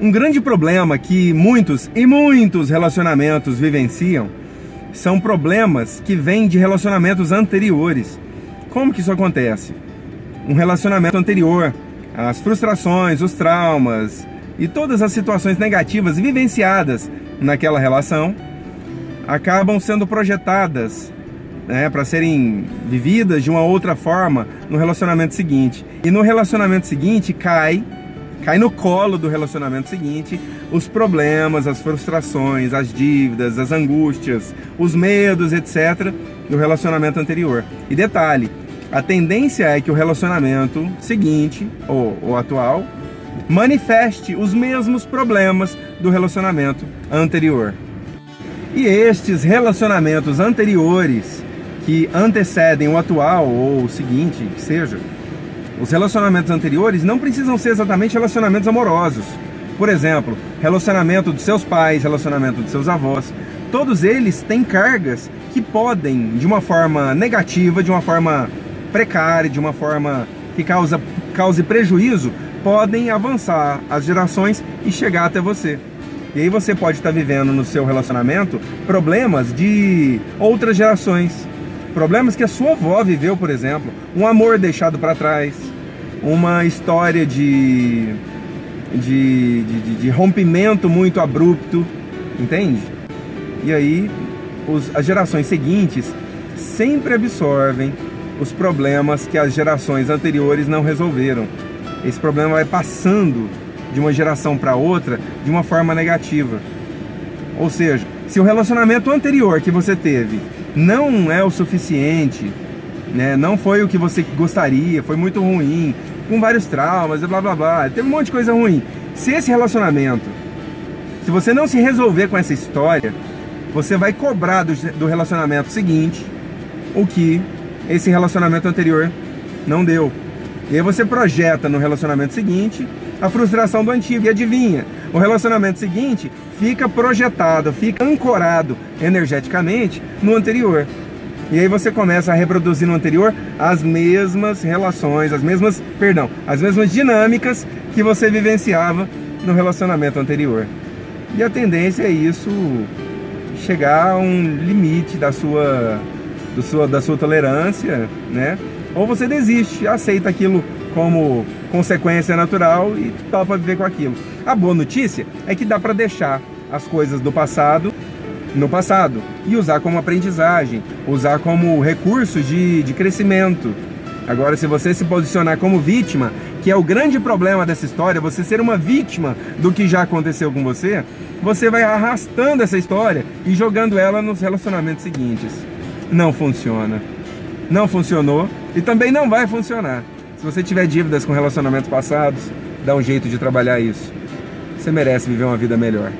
Um grande problema que muitos e muitos relacionamentos vivenciam são problemas que vêm de relacionamentos anteriores. Como que isso acontece? Um relacionamento anterior, as frustrações, os traumas e todas as situações negativas vivenciadas naquela relação acabam sendo projetadas né, para serem vividas de uma outra forma no relacionamento seguinte. E no relacionamento seguinte cai cai no colo do relacionamento seguinte os problemas, as frustrações, as dívidas, as angústias, os medos, etc. do relacionamento anterior. E detalhe, a tendência é que o relacionamento seguinte, ou, ou atual, manifeste os mesmos problemas do relacionamento anterior. E estes relacionamentos anteriores que antecedem o atual ou o seguinte, que seja, os relacionamentos anteriores não precisam ser exatamente relacionamentos amorosos. Por exemplo, relacionamento dos seus pais, relacionamento dos seus avós. Todos eles têm cargas que podem, de uma forma negativa, de uma forma precária, de uma forma que causa, cause prejuízo, podem avançar as gerações e chegar até você. E aí você pode estar vivendo no seu relacionamento problemas de outras gerações. Problemas que a sua avó viveu, por exemplo, um amor deixado para trás, uma história de, de, de, de, rompimento muito abrupto, entende? E aí os, as gerações seguintes sempre absorvem os problemas que as gerações anteriores não resolveram. Esse problema vai passando de uma geração para outra de uma forma negativa. Ou seja, se o relacionamento anterior que você teve não é o suficiente, né, não foi o que você gostaria, foi muito ruim, com vários traumas, blá blá blá, teve um monte de coisa ruim. Se esse relacionamento, se você não se resolver com essa história, você vai cobrar do, do relacionamento seguinte o que esse relacionamento anterior não deu. E aí você projeta no relacionamento seguinte a frustração do antigo. E adivinha, o relacionamento seguinte fica projetado, fica ancorado energeticamente no anterior. E aí você começa a reproduzir no anterior as mesmas relações, as mesmas, perdão, as mesmas dinâmicas que você vivenciava no relacionamento anterior. E a tendência é isso chegar a um limite da sua, do sua, da sua tolerância, né? Ou você desiste, aceita aquilo como consequência natural e topa viver com aquilo. A boa notícia é que dá para deixar as coisas do passado no passado e usar como aprendizagem, usar como recurso de, de crescimento. Agora, se você se posicionar como vítima, que é o grande problema dessa história, você ser uma vítima do que já aconteceu com você, você vai arrastando essa história e jogando ela nos relacionamentos seguintes. Não funciona. Não funcionou e também não vai funcionar. Se você tiver dívidas com relacionamentos passados, dá um jeito de trabalhar isso. Você merece viver uma vida melhor.